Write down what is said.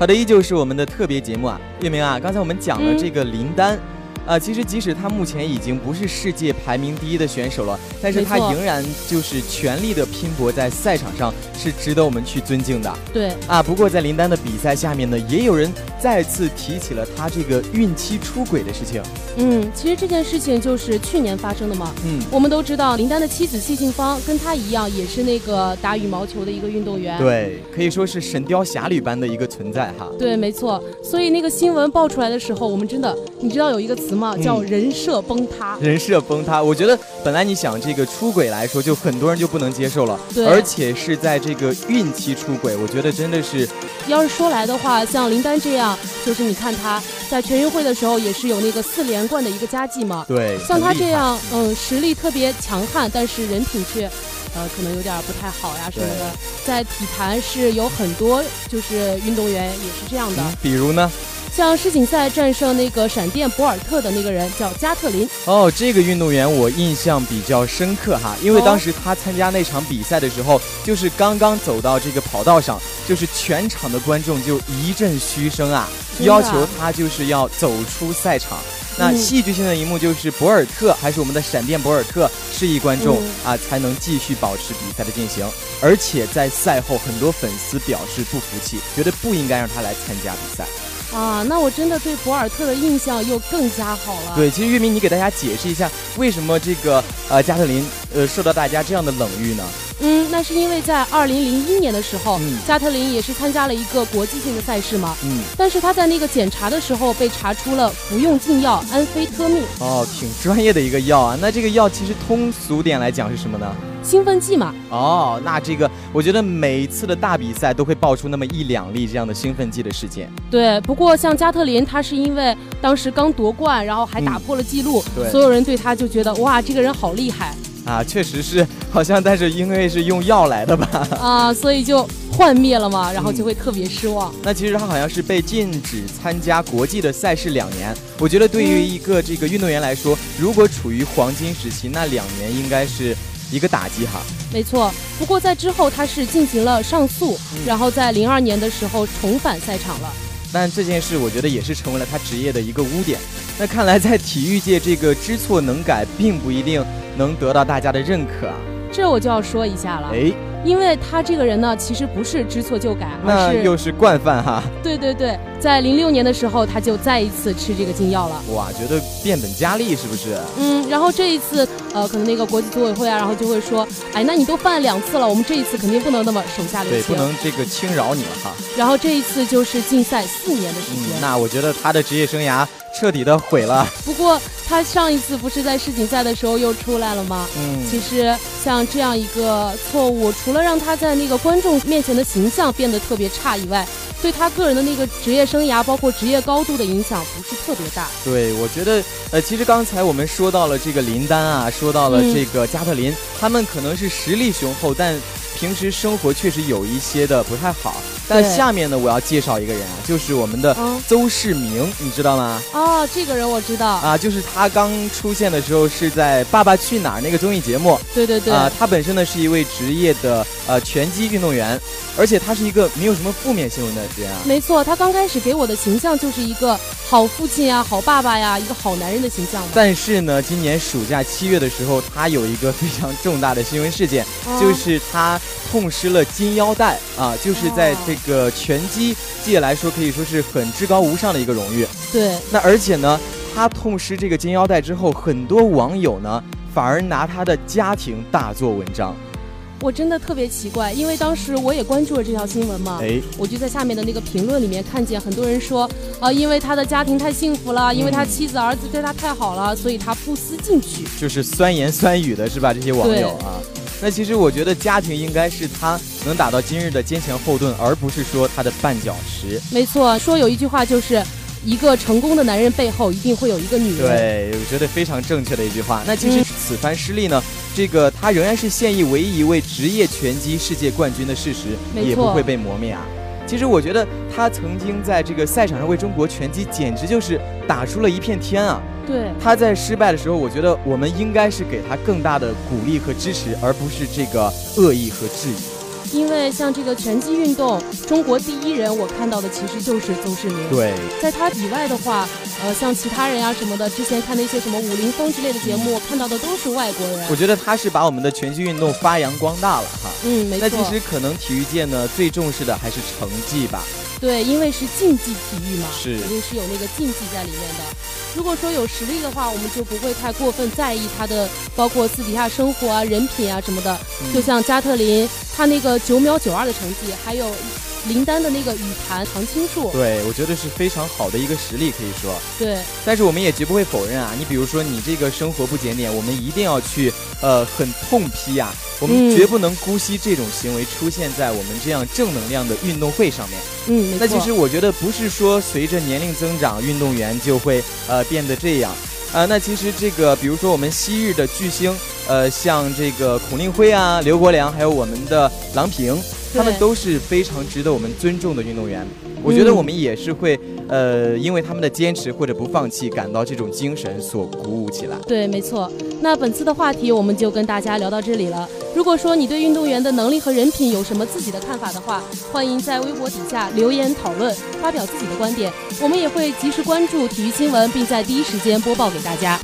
好的，依旧是我们的特别节目啊，月明啊，刚才我们讲了这个林丹。啊，其实即使他目前已经不是世界排名第一的选手了，但是他仍然就是全力的拼搏在赛场上，是值得我们去尊敬的。对啊，不过在林丹的比赛下面呢，也有人再次提起了他这个孕期出轨的事情。嗯，其实这件事情就是去年发生的嘛。嗯，我们都知道林丹的妻子谢杏芳跟他一样，也是那个打羽毛球的一个运动员。对，可以说是神雕侠侣般的一个存在哈。对，没错。所以那个新闻爆出来的时候，我们真的，你知道有一个词。叫人设崩塌，人设崩塌。我觉得本来你想这个出轨来说，就很多人就不能接受了，对，而且是在这个孕期出轨，我觉得真的是。要是说来的话，像林丹这样，就是你看他在全运会的时候也是有那个四连冠的一个佳绩嘛，对，像他这样，嗯，实力特别强悍，但是人品却，呃，可能有点不太好呀什么的。在体坛是有很多就是运动员也是这样的，比如呢？像世锦赛战胜那个闪电博尔特的那个人叫加特林哦，这个运动员我印象比较深刻哈，因为当时他参加那场比赛的时候，就是刚刚走到这个跑道上，就是全场的观众就一阵嘘声啊，要求他就是要走出赛场。那戏剧性的一幕就是博尔特还是我们的闪电博尔特示意观众啊，才能继续保持比赛的进行。而且在赛后，很多粉丝表示不服气，觉得不应该让他来参加比赛。啊，那我真的对博尔特的印象又更加好了。对，其实月明，你给大家解释一下，为什么这个呃加特林呃受到大家这样的冷遇呢？是因为在二零零一年的时候，加特林也是参加了一个国际性的赛事嘛。嗯，但是他在那个检查的时候被查出了服用禁药安非特命。哦，挺专业的一个药啊。那这个药其实通俗点来讲是什么呢？兴奋剂嘛。哦，那这个我觉得每一次的大比赛都会爆出那么一两例这样的兴奋剂的事件。对，不过像加特林，他是因为当时刚夺冠，然后还打破了记录，对所有人对他就觉得哇，这个人好厉害。啊，确实是，好像但是因为是用药来的吧？啊，所以就幻灭了嘛，然后就会特别失望。那其实他好像是被禁止参加国际的赛事两年。我觉得对于一个这个运动员来说，如果处于黄金时期，那两年应该是一个打击哈。没错，不过在之后他是进行了上诉，然后在零二年的时候重返赛场了。但这件事我觉得也是成为了他职业的一个污点。那看来在体育界，这个知错能改并不一定。能得到大家的认可啊，这我就要说一下了。哎，因为他这个人呢，其实不是知错就改，那又是惯犯哈。对对对，在零六年的时候，他就再一次吃这个禁药了。哇，觉得变本加厉是不是？嗯，然后这一次，呃，可能那个国际组委会啊，然后就会说，哎，那你都犯两次了，我们这一次肯定不能那么手下留情，对，不能这个轻饶你了哈。然后这一次就是禁赛四年的时间。那我觉得他的职业生涯。彻底的毁了。不过他上一次不是在世锦赛的时候又出来了吗？嗯，其实像这样一个错误，除了让他在那个观众面前的形象变得特别差以外，对他个人的那个职业生涯，包括职业高度的影响不是特别大。对，我觉得，呃，其实刚才我们说到了这个林丹啊，说到了这个加特林，他们可能是实力雄厚，但。平时生活确实有一些的不太好，但下面呢，我要介绍一个人啊，就是我们的邹市明，你知道吗？哦，这个人我知道啊，就是他刚出现的时候是在《爸爸去哪儿》那个综艺节目。对对对。啊，他本身呢是一位职业的呃拳击运动员，而且他是一个没有什么负面新闻的人啊。没错，他刚开始给我的形象就是一个好父亲啊、好爸爸呀、一个好男人的形象。但是呢，今年暑假七月的时候，他有一个非常重大的新闻事件，就是他。痛失了金腰带啊，就是在这个拳击界来说，可以说是很至高无上的一个荣誉。对，那而且呢，他痛失这个金腰带之后，很多网友呢反而拿他的家庭大做文章。我真的特别奇怪，因为当时我也关注了这条新闻嘛，哎，我就在下面的那个评论里面看见很多人说，啊，因为他的家庭太幸福了，因为他妻子儿子对他太好了，所以他不思进取，就是酸言酸语的是吧？这些网友啊。那其实我觉得家庭应该是他能打到今日的坚强后盾，而不是说他的绊脚石。没错，说有一句话就是，一个成功的男人背后一定会有一个女人。对，我觉得非常正确的一句话。那其实此番失利呢，这个他仍然是现役唯一一位职业拳击世界冠军的事实，也不会被磨灭啊。其实我觉得他曾经在这个赛场上为中国拳击简直就是打出了一片天啊。对，他在失败的时候，我觉得我们应该是给他更大的鼓励和支持，而不是这个恶意和质疑。因为像这个拳击运动，中国第一人我看到的其实就是邹市明。对，在他以外的话，呃，像其他人呀什么的，之前看那些什么武林风之类的节目，看到的都是外国人。我觉得他是把我们的拳击运动发扬光大了哈。嗯，没错。那其实可能体育界呢最重视的还是成绩吧。对，因为是竞技体育嘛，是肯定是有那个竞技在里面的。如果说有实力的话，我们就不会太过分在意他的，包括私底下生活啊、人品啊什么的。就像加特林，他那个九秒九二的成绩，还有林丹的那个羽坛常青树，对我觉得是非常好的一个实力，可以说。对。但是我们也绝不会否认啊，你比如说你这个生活不检点，我们一定要去呃很痛批呀。我们绝不能姑息这种行为出现在我们这样正能量的运动会上面。嗯，那其实我觉得不是说随着年龄增长，运动员就会呃变得这样。呃，那其实这个，比如说我们昔日的巨星，呃，像这个孔令辉啊、刘国梁，还有我们的郎平，他们都是非常值得我们尊重的运动员。我觉得我们也是会，呃，因为他们的坚持或者不放弃，感到这种精神所鼓舞起来。对，没错。那本次的话题我们就跟大家聊到这里了。如果说你对运动员的能力和人品有什么自己的看法的话，欢迎在微博底下留言讨论，发表自己的观点。我们也会及时关注体育新闻，并在第一时间播报给大家。